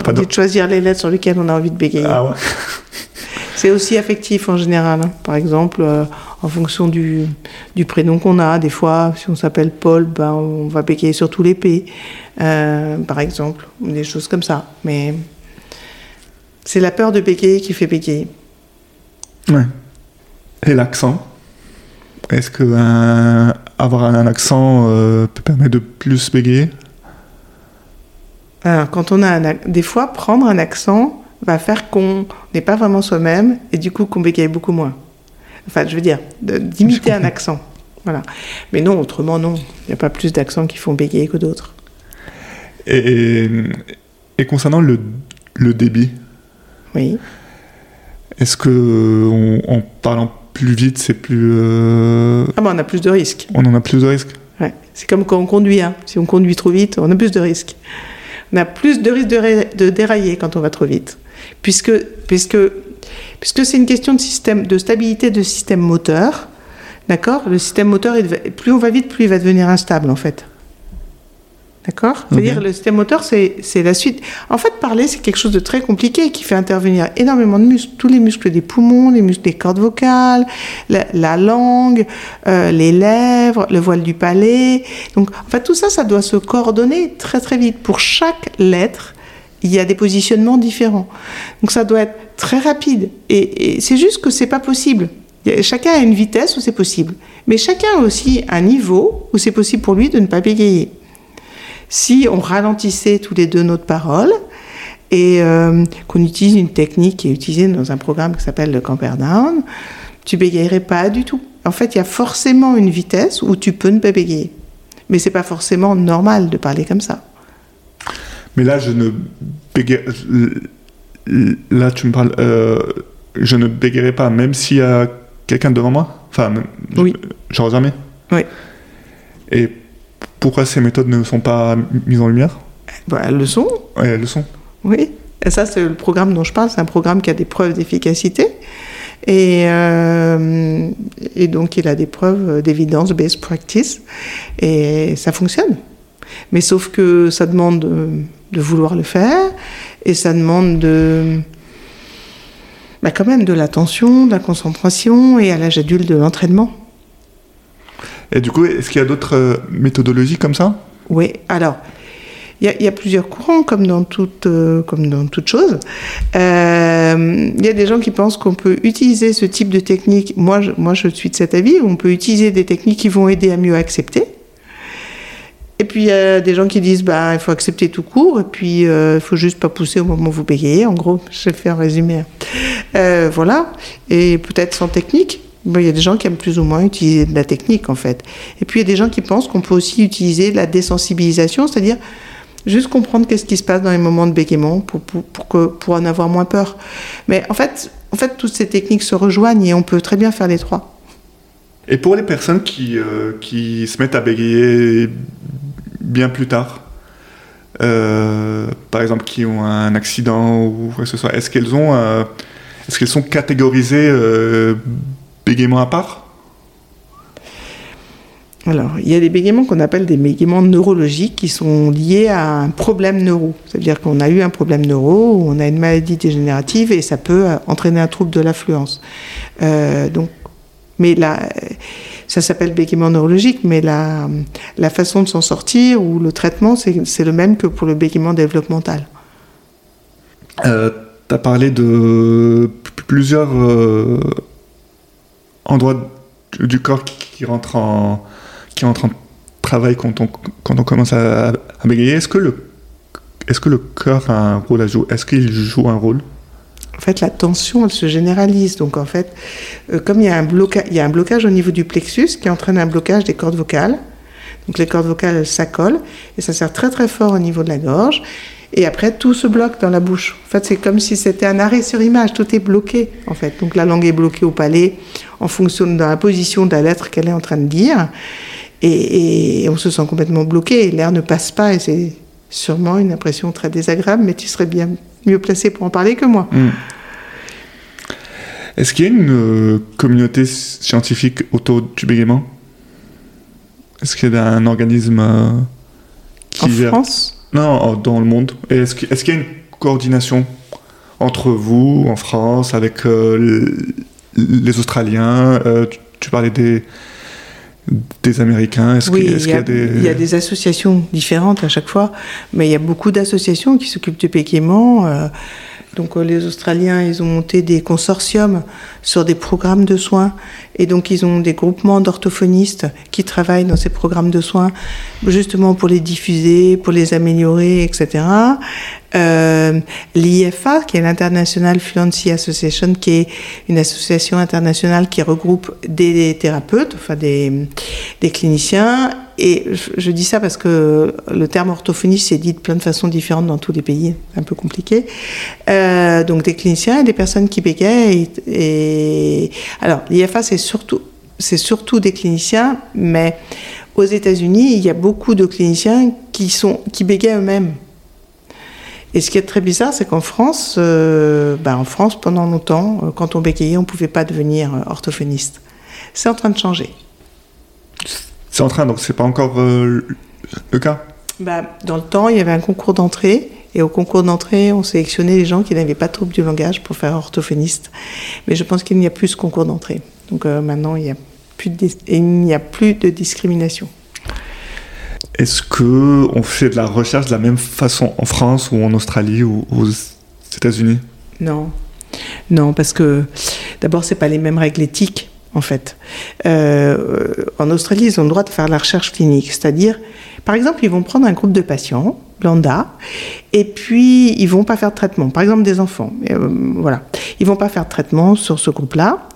On dit de choisir les lettres sur lesquelles on a envie de bégayer. Ah ouais. [LAUGHS] c'est aussi affectif en général. Hein. Par exemple, euh, en fonction du, du prénom qu'on a, des fois, si on s'appelle Paul, ben, on va bégayer sur tous les P, euh, par exemple, des choses comme ça. Mais c'est la peur de bégayer qui fait bégayer. Ouais. Et l'accent Est-ce que un, avoir un accent euh, peut permettre de plus bégayer Alors, quand on a un, des fois, prendre un accent va faire qu'on n'est pas vraiment soi-même et du coup qu'on bégaye beaucoup moins. Enfin, je veux dire, d'imiter un accent. Voilà. Mais non, autrement, non. Il n'y a pas plus d'accents qui font bégayer que d'autres. Et, et, concernant le, le débit? Oui. Est-ce que, on, en parlant plus vite, c'est plus. euh, Ah ben, on a plus de risques. On en a plus de risques. Ouais. C'est comme quand on conduit. hein. Si on conduit trop vite, on a plus de risques. On a plus de risques de, ré- de dérailler quand on va trop vite. Puisque, puisque, puisque c'est une question de, système, de stabilité de système moteur. D'accord? Le système moteur, il va- plus on va vite, plus il va devenir instable, en fait. D'accord? Ok. C'est-à-dire, le système moteur, c'est la suite. En fait, parler, c'est quelque chose de très compliqué qui fait intervenir énormément de muscles. Tous les muscles des poumons, les muscles des cordes vocales, la, la langue, euh, les lèvres, le voile du palais. Donc, en fait, tout ça, ça doit se coordonner très, très vite. Pour chaque lettre, il y a des positionnements différents. Donc, ça doit être très rapide. Et, et c'est juste que c'est pas possible. Chacun a une vitesse où c'est possible. Mais chacun a aussi un niveau où c'est possible pour lui de ne pas bégayer si on ralentissait tous les deux notre parole et euh, qu'on utilise une technique qui est utilisée dans un programme qui s'appelle le Camperdown, tu bégayerais pas du tout. En fait, il y a forcément une vitesse où tu peux ne pas bégayer. Mais c'est pas forcément normal de parler comme ça. Mais là, je ne bégaye... Là, tu me parles. euh, Je ne bégayerai pas, même s'il y a quelqu'un devant moi? Enfin, Oui. genre jamais. Oui. Et pourquoi ces méthodes ne sont pas mises en lumière Bah, elles le sont, Ouais, elles le sont. oui. Et ça, c'est le programme dont je parle. C'est un programme qui a des preuves d'efficacité. Et, euh, et donc, il a des preuves d'évidence, best practice. Et ça fonctionne. Mais sauf que ça demande de, de vouloir le faire. Et ça demande de. Bah, quand même de l'attention, de la concentration et à l'âge adulte de l'entraînement. Et du coup, est-ce qu'il y a d'autres euh, méthodologies comme ça? Oui, alors, il y, a- plusieurs courants, comme dans toute, euh, comme dans toute chose. Euh, Il y a des gens qui pensent qu'on peut utiliser ce type de technique. Moi je, moi, je suis de cet avis. On peut utiliser des techniques qui vont aider à mieux accepter. Et puis, il y a des gens qui disent bah, il faut accepter tout court, et puis il faut juste pas pousser au moment où vous bégayez. En gros, je faire un résumé. Voilà. Et peut-être sans technique. Il y a des gens qui aiment plus ou moins utiliser de la technique, en fait. Et puis, il y a des gens qui pensent qu'on peut aussi utiliser la désensibilisation, c'est-à-dire juste comprendre qu'est-ce qui se passe dans les moments de bégaiement pour, pour, que, pour en avoir moins peur. Mais en fait, en fait, toutes ces techniques se rejoignent et on peut très bien faire les trois. Et pour les personnes qui, euh, qui se mettent à bégayer bien plus tard, euh, par exemple qui ont un accident ou quoi que ce soit, est-ce qu'elles euh, est-ce qu'elles sont catégorisées euh, bégaiement à part? Alors, il y a des bégaiements qu'on appelle des bégaiements neurologiques qui sont liés à un problème neuro. C'est-à-dire qu'on a eu un problème neuro on a une maladie dégénérative et ça peut euh, entraîner un trouble de l'affluence. Euh, donc, mais là, ça s'appelle bégaiement neurologique, mais la, la façon de s'en sortir ou le traitement, c'est le même que pour le bégaiement développemental. Euh, Tu as parlé de plusieurs euh, endroits du corps qui, rentrent en, qui rentrent en travail quand on, quand on commence à, à bégayer. Est-ce que, le, est-ce que le cœur a un rôle à jouer? Est-ce qu'il joue un rôle? En fait, la tension, elle se généralise. Donc, en fait, euh, comme il y, a un bloca- il y a un blocage au niveau du plexus qui entraîne un blocage des cordes vocales, donc les cordes vocales, elles s'accolent, et ça sert très très fort au niveau de la gorge. Et après, tout se bloque dans la bouche. En fait, c'est comme si c'était un arrêt sur image. Tout est bloqué, en fait. Donc, la langue est bloquée au palais en fonction de la position de la lettre qu'elle est en train de dire. Et, et on se sent complètement bloqué. L'air ne passe pas. Et c'est sûrement une impression très désagréable, mais tu serais bien mieux placé pour en parler que moi. Hmm. Est-ce qu'il y a une euh, communauté scientifique autour du bégaiement Est-ce qu'il y a un organisme euh, qui En France? Non, dans le monde. Est-ce qu'il y a une coordination entre vous, en France, avec euh, les Australiens euh, tu, tu parlais des, des Américains. Est-ce Oui, qu'il y, a, des... il y a des associations différentes à chaque fois, mais il y a beaucoup d'associations qui s'occupent du bégaiement. Donc euh, les Australiens, ils ont monté des consortiums sur des programmes de soins, et donc ils ont des groupements d'orthophonistes qui travaillent dans ces programmes de soins, justement pour les diffuser, pour les améliorer, etc. Euh, L'IFA, qui est l'International Fluency Association, qui est une association internationale qui regroupe des thérapeutes, enfin des, des cliniciens et je, dis ça parce que le terme orthophoniste c'est dit de plein de façons différentes dans tous les pays, un peu compliqué. Euh, donc des cliniciens et des personnes qui bégayent. Et, alors l'IFA c'est surtout des cliniciens, mais aux États-Unis il y a beaucoup de cliniciens qui sont qui bégayent eux-mêmes. Et ce qui est très bizarre, c'est qu'en France, euh, ben en France, pendant longtemps, euh, quand on bégayait, on ne pouvait pas devenir orthophoniste. C'est en train de changer. C'est en train, donc c'est pas encore euh, le cas bah, Dans le temps, il y avait un concours d'entrée. Et au concours d'entrée, on sélectionnait les gens qui n'avaient pas de du langage pour faire orthophoniste. Mais je pense qu'il n'y a plus ce concours d'entrée. Donc euh, maintenant, il n'y a, plus de, il n'y a plus de discrimination. Est-ce que on fait de la recherche de la même façon en France ou en Australie ou aux États-Unis? Non, non, parce que d'abord, c'est pas les mêmes règles éthiques en fait. Euh, en Australie, ils ont le droit de faire la recherche clinique, c'est-à-dire, par exemple, ils vont prendre un groupe de patients lambda, et puis ils vont pas faire de traitement. Par exemple, des enfants, euh, voilà, ils vont pas faire de traitement sur ce groupe-là,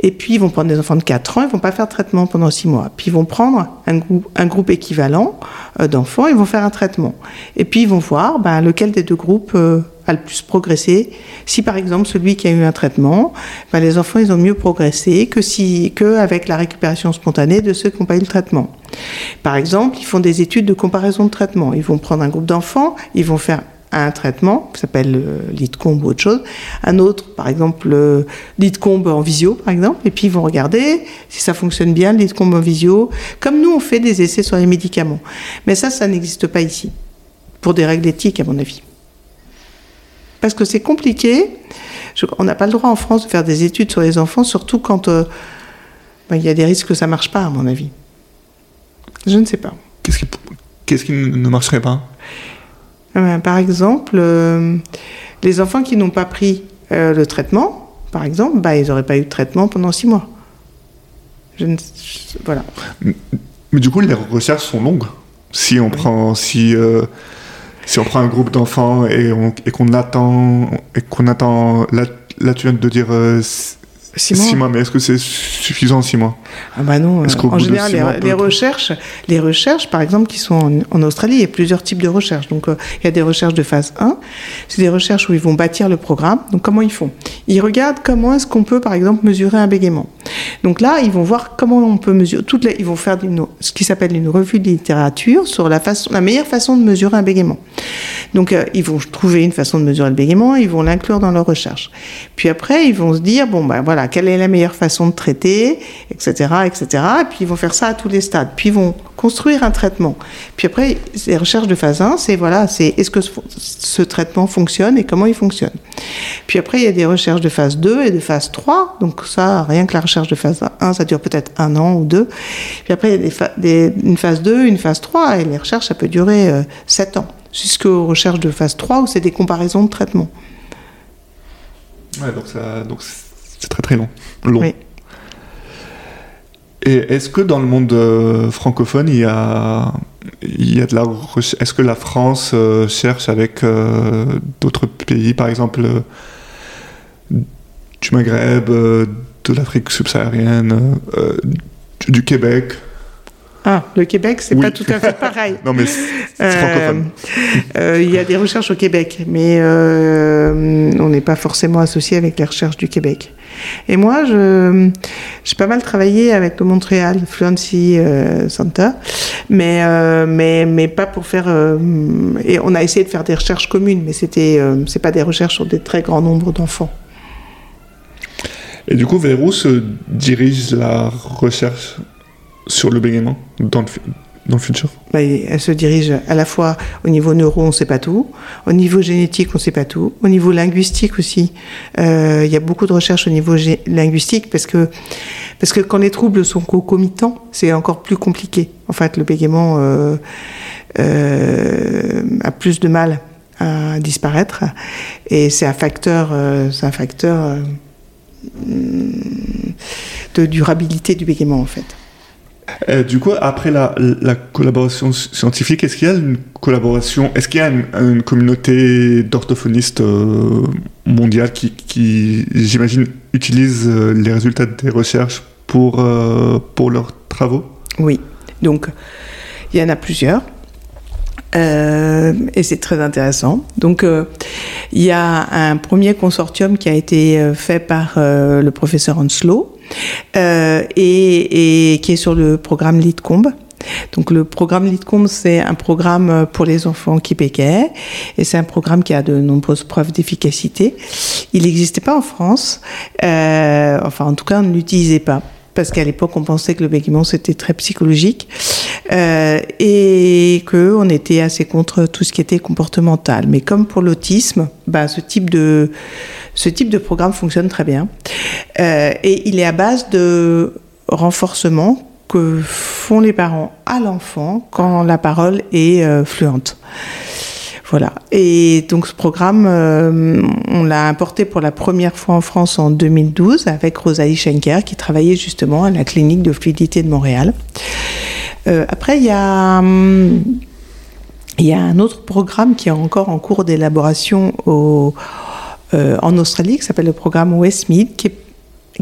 et puis ils vont prendre des enfants de 4 ans, ils vont pas faire de traitement pendant 6 mois. Puis ils vont prendre un groupe, équivalent euh, d'enfants, ils vont faire un traitement, et puis ils vont voir ben, lequel des deux groupes a le plus progressé. Si par exemple celui qui a eu un traitement, ben, les enfants ils ont mieux progressé que si que avec la récupération spontanée de ceux qui n'ont pas eu le traitement. Par exemple, ils font des études de comparaison de traitement. Ils vont prendre un groupe d'enfants, ils vont faire un traitement qui s'appelle euh, l'ITCOMB ou autre chose, un autre, par exemple, euh, l'ITCOMB en visio, par exemple, et puis ils vont regarder si ça fonctionne bien, l'ITCOMB en visio, comme nous on fait des essais sur les médicaments. Mais ça, ça n'existe pas ici, pour des règles éthiques, à mon avis parce que c'est compliqué. on n'a pas le droit en France de faire des études sur les enfants, surtout quand euh, ben, il y a des risques que ça ne marche pas, à mon avis. Je ne sais pas. Qu'est-ce qui, ne marcherait pas? Eh ben, Par exemple, euh, les enfants qui n'ont pas pris euh, le traitement, par exemple, bah, ils n'auraient pas eu de traitement pendant six mois. Je ne... Voilà. Mais du coup, les recherches sont longues. Si on prend, si si on prend un groupe d'enfants et, qu'on attend, et qu'on attend, là, là tu de dire Six mois. mais est-ce que c'est suffisant six mois Ah bah non. En général, les, recherches, les recherches, par exemple, qui sont en, Australie, il y a plusieurs types de recherches. Donc, euh, il y a des recherches de phase 1. C'est des recherches où ils vont bâtir le programme. Donc, comment ils font? Ils regardent comment est-ce qu'on peut, par exemple, mesurer un bégaiement. Donc là, ils vont voir comment on peut mesurer. Toutes les, ils vont faire ce qui s'appelle une revue de littérature sur la, façon, la meilleure façon de mesurer un bégaiement. Donc, euh, ils vont trouver une façon de mesurer le bégaiement, ils vont l'inclure dans leur recherche. Puis après, ils vont se dire, bon, ben voilà, quelle est la meilleure façon de traiter, etc., etc. Et puis ils vont faire ça à tous les stades. Puis ils vont construire un traitement. Puis après, les recherches de phase 1, c'est voilà, c'est est-ce que ce, traitement fonctionne et comment il fonctionne. Puis après, il y a des recherches de phase 2 et de phase 3. Donc ça, rien que la recherche de phase 1, ça dure peut-être un an ou deux. Puis après, il y a une phase 2, une phase 3, et les recherches, ça peut durer euh, 7 ans. Jusqu'aux recherches de phase 3, où c'est des comparaisons de traitements. Ouais, donc, ça, donc c'est très très long. long. Et est-ce que dans le monde euh, francophone, il y a, il y a de la Est-ce que la France euh, cherche avec euh, d'autres pays, par exemple du Maghreb, de l'Afrique subsaharienne, du Québec? Ah, le Québec, c'est pas tout à fait [LAUGHS] pareil. non, mais c'est francophone. Il y a des recherches au Québec, mais on n'est pas forcément associé avec les recherches du Québec. Et moi, j'ai pas mal travaillé avec le Montréal Fluency euh, Center, mais, mais, mais pas pour faire. et on a essayé de faire des recherches communes, mais c'était, c'est pas des recherches sur des très grands nombres d'enfants. Et du coup, vers où se dirige la recherche sur le bégaiement dans le, dans le futur Elle se dirige à la fois au niveau neuro, on ne sait pas tout, au niveau génétique, on ne sait pas tout, au niveau linguistique aussi. Euh, il y a beaucoup de recherches au niveau linguistique parce que, parce que quand les troubles sont concomitants, c'est encore plus compliqué. En fait, le bégaiement euh, euh, a plus de mal à disparaître et c'est un facteur, c'est un facteur de durabilité du bégaiement en fait. Euh, du coup, après la, collaboration scientifique, est-ce qu'il y a une collaboration, est-ce qu'il y a une, communauté d'orthophonistes euh, mondiale qui, j'imagine, utilise euh, les résultats des recherches pour, pour leurs travaux? Oui. Donc, Il y en a plusieurs. Et c'est très intéressant. Donc, il y a un premier consortium qui a été fait par le professeur Hanslow et, et, qui est sur le programme LeadComb. Donc le programme LeadComb, c'est un programme pour les enfants qui et c'est un programme qui a de nombreuses preuves d'efficacité. Il n'existait pas en France, enfin en tout cas on ne l'utilisait pas parce qu'à l'époque on pensait que le bégaiement c'était très psychologique euh, et que on était assez contre tout ce qui était comportemental. Mais comme pour l'autisme, bah, ce type de ce type de programme fonctionne très bien euh, et il est à base de renforcement que font les parents à l'enfant quand la parole est euh, fluente. Voilà. Et donc ce programme, euh, on l'a importé pour la première fois en France en 2012 avec Rosalie Schenker qui travaillait justement à la clinique de fluidité de Montréal. Euh, après, il y a... Hum, il y a un autre programme qui est encore en cours d'élaboration euh, en Australie, qui s'appelle le programme Westmead,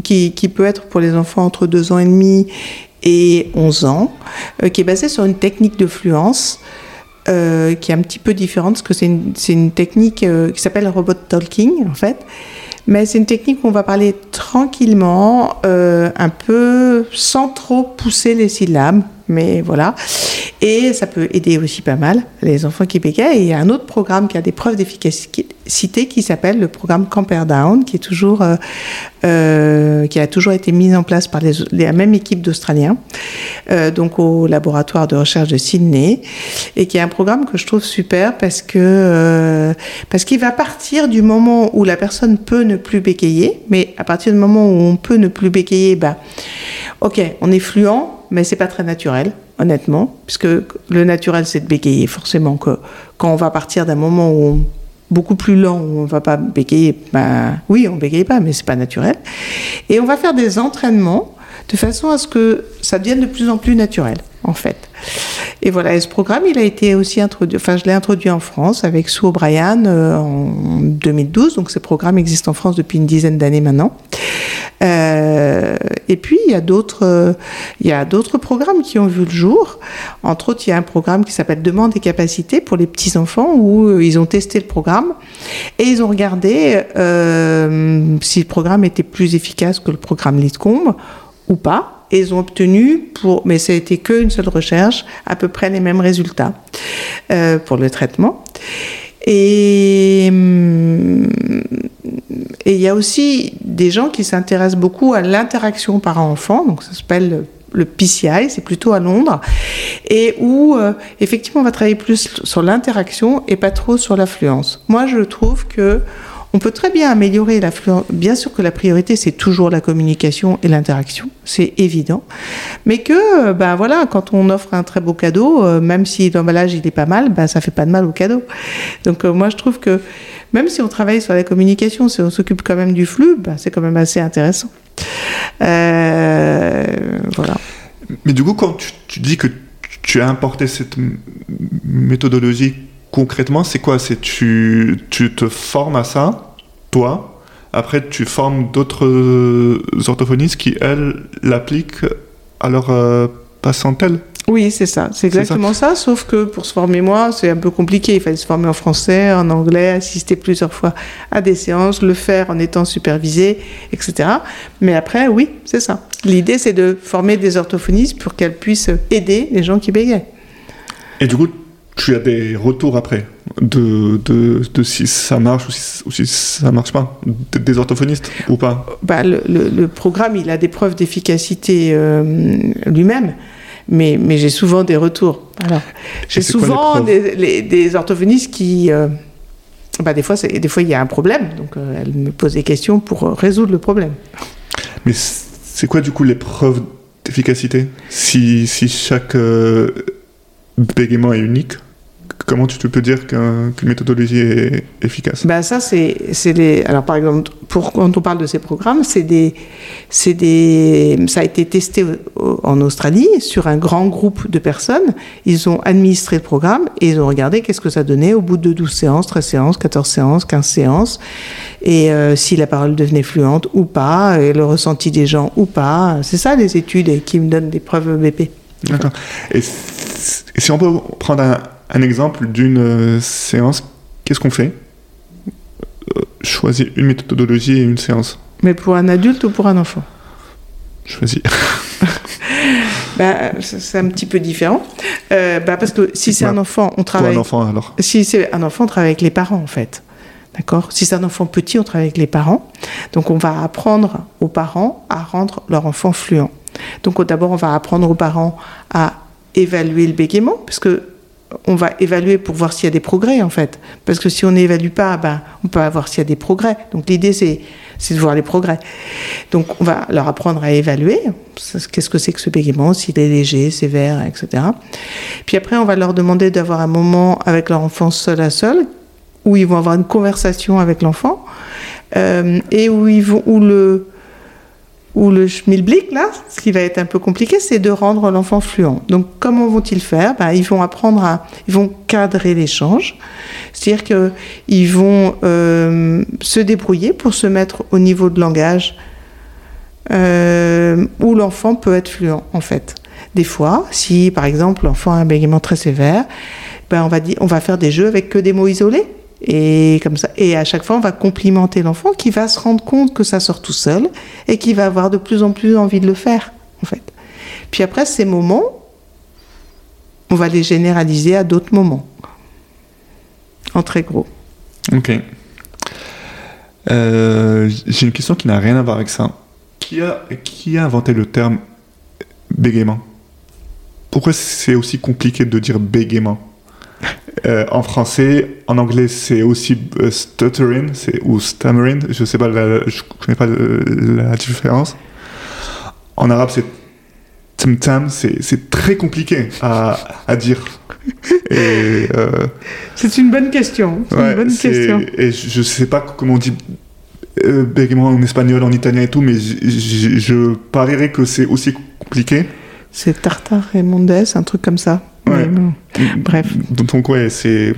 qui, peut être pour les enfants entre 2 ans et demi et 11 ans, qui est basé sur une technique de fluence euh, qui est un petit peu différente, parce que c'est une, une, technique qui s'appelle robot talking, en fait. Mais c'est une technique où on va parler tranquillement, un peu sans trop pousser les syllabes mais voilà. Et ça peut aider aussi pas mal les enfants qui bégayent. Et il y a un autre programme qui a des preuves d'efficacité qui s'appelle le programme Camper Down, qui est toujours, euh, euh, qui a toujours été mis en place par les, la même équipe d'Australiens, euh, donc au laboratoire de recherche de Sydney, et qui est un programme que je trouve super parce que parce qu'il va partir du moment où la personne peut ne plus bégayer, mais à partir du moment où on peut ne plus bégayer, bah, ok, on est fluent mais c'est pas très naturel, honnêtement, puisque le naturel c'est de bégayer. Forcément que quand on va partir d'un moment où on, beaucoup plus lent, où on va pas bégayer, ben oui, on bégaye pas, mais c'est pas naturel. Et on va faire des entraînements de façon à ce que ça devienne de plus en plus naturel, en fait. Et voilà, et ce programme, il a été aussi introduit, enfin, je l'ai introduit en France avec Sue O'Brien euh, en 2012. Donc, ce programme existe en France depuis une dizaine d'années maintenant. Euh, et puis, il y a d'autres, il y a d'autres programmes qui ont vu le jour. Entre autres, il y a un programme qui s'appelle Demande et capacité pour les petits enfants où euh, ils ont testé le programme et ils ont regardé si le programme était plus efficace que le programme Litcombe ou pas ils ont obtenu, pour, mais ça a été qu'une seule recherche, à peu près les mêmes résultats euh, pour le traitement. Et hum, et il y a aussi des gens qui s'intéressent beaucoup à l'interaction parent-enfant, donc ça s'appelle le PCI, c'est plutôt à Londres, et où euh, effectivement on va travailler plus sur l'interaction et pas trop sur l'affluence. Moi je trouve que on peut très bien améliorer l'affluence. Bien sûr que la priorité, c'est toujours la communication et l'interaction, c'est évident. Mais que, ben voilà, quand on offre un très beau cadeau, euh, même si l'emballage il est pas mal, ben ça fait pas de mal au cadeau. Donc euh, moi je trouve que même si on travaille sur la communication, si on s'occupe quand même du flux, ben, c'est quand même assez intéressant. Euh, voilà. Mais du coup, quand tu, dis que tu as importé cette méthodologie concrètement, c'est quoi? C'est tu, tu te formes à ça, toi. Après, tu formes d'autres orthophonistes qui, elles, l'appliquent à leur euh, patientèle. Oui, c'est ça. C'est exactement ça. Sauf que pour se former moi, c'est un peu compliqué. Il fallait se former en français, en anglais, assister plusieurs fois à des séances, le faire en étant supervisé, etc. Mais après, oui, c'est ça. L'idée, c'est de former des orthophonistes pour qu'elles puissent aider les gens qui bégayent. Et du coup, tu as des retours après de, de, si ça marche ou si, ça marche pas Des orthophonistes ou pas? Bah, le, programme, il a des preuves d'efficacité euh, lui-même mais, mais j'ai souvent des retours. Alors, j'ai souvent des, des, orthophonistes qui. Euh, bah, des fois, des fois, il y a un problème, donc euh, elles me posent des questions pour euh, résoudre le problème. Mais c'est quoi, du coup, les preuves d'efficacité? Si, si chaque bégaiement est unique comment tu peux dire qu'une méthodologie est efficace? Ben Ça, c'est les. Alors, par exemple, pour, quand on parle de ces programmes, c'est des, des. Ça a été testé en Australie sur un grand groupe de personnes. Ils ont administré le programme et ils ont regardé qu'est-ce que ça donnait au bout de 12 séances, 13 séances, 14 séances, 15 séances. Et euh, si la parole devenait fluente ou pas, et le ressenti des gens ou pas. C'est ça les études qui me donnent des preuves BP. D'accord. Et, et si on peut prendre un, un exemple d'une euh, séance, qu'est-ce qu'on fait? Euh, Choisir une méthodologie et une séance. Mais pour un adulte ou pour un enfant? Choisir. [LAUGHS] [LAUGHS] bah, c'est un petit peu différent. Euh, bah, parce que si c'est un enfant, on Pour travaille. un enfant, alors. Si c'est un enfant, on travaille avec les parents, en fait. D'accord? Si c'est un enfant petit, on travaille avec les parents. Donc, on va apprendre aux parents à rendre leur enfant fluent. Donc, d'abord, on va apprendre aux parents à évaluer le bégaiement, parce que on va évaluer pour voir s'il y a des progrès, en fait. Parce que si on n'évalue pas, ben, on peut voir s'il y a des progrès. Donc, l'idée, c'est, de voir les progrès. Donc, on va leur apprendre à évaluer. Qu'est-ce que c'est que ce bégaiement, s'il est léger, sévère, etc. Puis après, on va leur demander d'avoir un moment avec leur enfant seul à seul, où ils vont avoir une conversation avec l'enfant, euh, et où ils vont, où le, où le schmilblick, là, ce qui va être un peu compliqué, c'est de rendre l'enfant fluent. Donc, comment vont-ils faire? Ben, Ils vont apprendre à, ils vont cadrer l'échange, c'est-à-dire qu'ils vont euh, se débrouiller pour se mettre au niveau de langage euh, où l'enfant peut être fluent, en fait. Des fois, si par exemple l'enfant a un bégaiement très sévère, ben on va dire, on va faire des jeux avec que des mots isolés. Et comme ça, et à chaque fois, on va complimenter l'enfant qui va se rendre compte que ça sort tout seul et qui va avoir de plus en plus envie de le faire, en fait. Puis après ces moments, on va les généraliser à d'autres moments, en très gros. Ok. Euh, J'ai une question qui n'a rien à voir avec ça. Qui a, qui a inventé le terme bégaiement? Pourquoi c'est aussi compliqué de dire bégaiement? Euh, En français, en anglais, c'est aussi euh, stuttering ou stammering. Je sais pas, la, je connais pas le- la différence. En arabe, c'est tam c'est c'est très compliqué à, à dire. Euh, C'est une bonne question. Ouais, une bonne question. Et je, je sais pas comment on dit euh, bégaiement en espagnol, en italien et tout, mais je parierais que c'est aussi compliqué. C'est Tartare et Mondes, un truc comme ça. Ouais. Bon, Bref. Donc ouais, c'est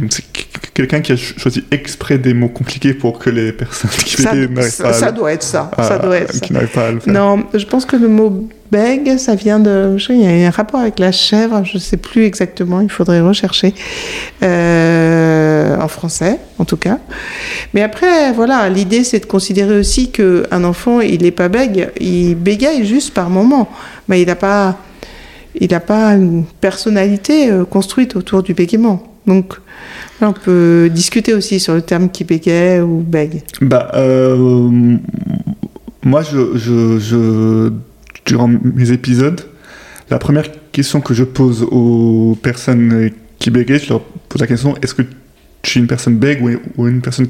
quelqu'un qui a cho- choisi exprès des mots compliqués pour que les personnes qui ça, n'arrivent ça- pas à ça doit être ça. à- ça doit être ça. qui n'arrivent pas à le faire. Non, je pense que le mot bègue, ça vient de. je sais, Il y a un rapport avec la chèvre, je ne sais plus exactement, il faudrait rechercher. Euh, en français, en tout cas. Mais après, voilà, l'idée, c'est de considérer aussi qu'un enfant, il n'est pas bègue, il bégaye juste par moment. Mais il n'a pas. Il n'a pas une personnalité euh, construite autour du bégaiement. Donc, on peut discuter aussi sur le terme qui bégaye ou bègue. Bah, euh, moi, je, je, je- durant mes épisodes, la première question que je pose aux personnes qui bégayent, je leur pose la question est-ce que tu es une personne bègue ou, ou une personne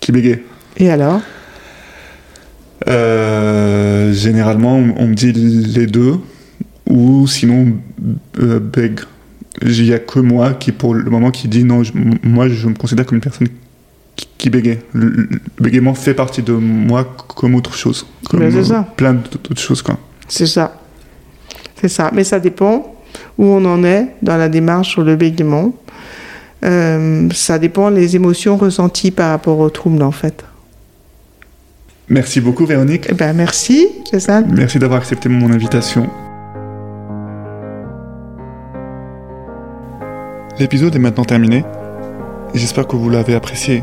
qui bégaye? Et alors? Euh, Généralement, on on me dit les deux, ou sinon euh, bègue. Il n'y a que moi qui, pour le moment, qui dit non, je- moi, je me considère comme une personne qui, qui bégaye. Le, le bégaiement fait partie de moi comme autre chose. Comme Ben, ça. plein d'autres choses, quoi. C'est ça. C'est ça. Mais ça dépend où on en est dans la démarche sur le bégaiement. Euh, ça dépend les émotions ressenties par rapport au trouble, en fait. Merci beaucoup, Véronique. Eh ben, merci, Jason. Merci d'avoir accepté mon invitation. L'épisode est maintenant terminé. J'espère que vous l'avez apprécié.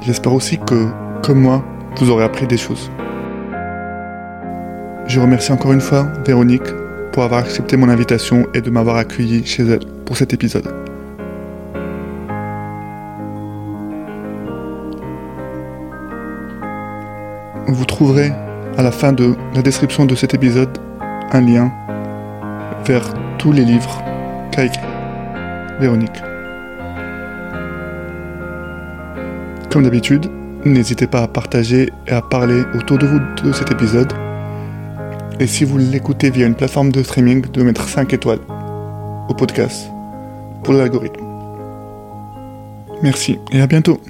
J'espère aussi que, comme moi, vous aurez appris des choses. Je remercie encore une fois Véronique pour avoir accepté mon invitation et de m'avoir accueilli chez elle pour cet épisode. Vous trouverez à la fin de la description de cet épisode un lien vers tous les livres qu'a écrit Véronique. Comme d'habitude, n'hésitez pas à partager et à parler autour de vous de cet épisode. Et si vous l'écoutez via une plateforme de streaming, de mettre 5 étoiles au podcast pour l'algorithme. Merci et à bientôt.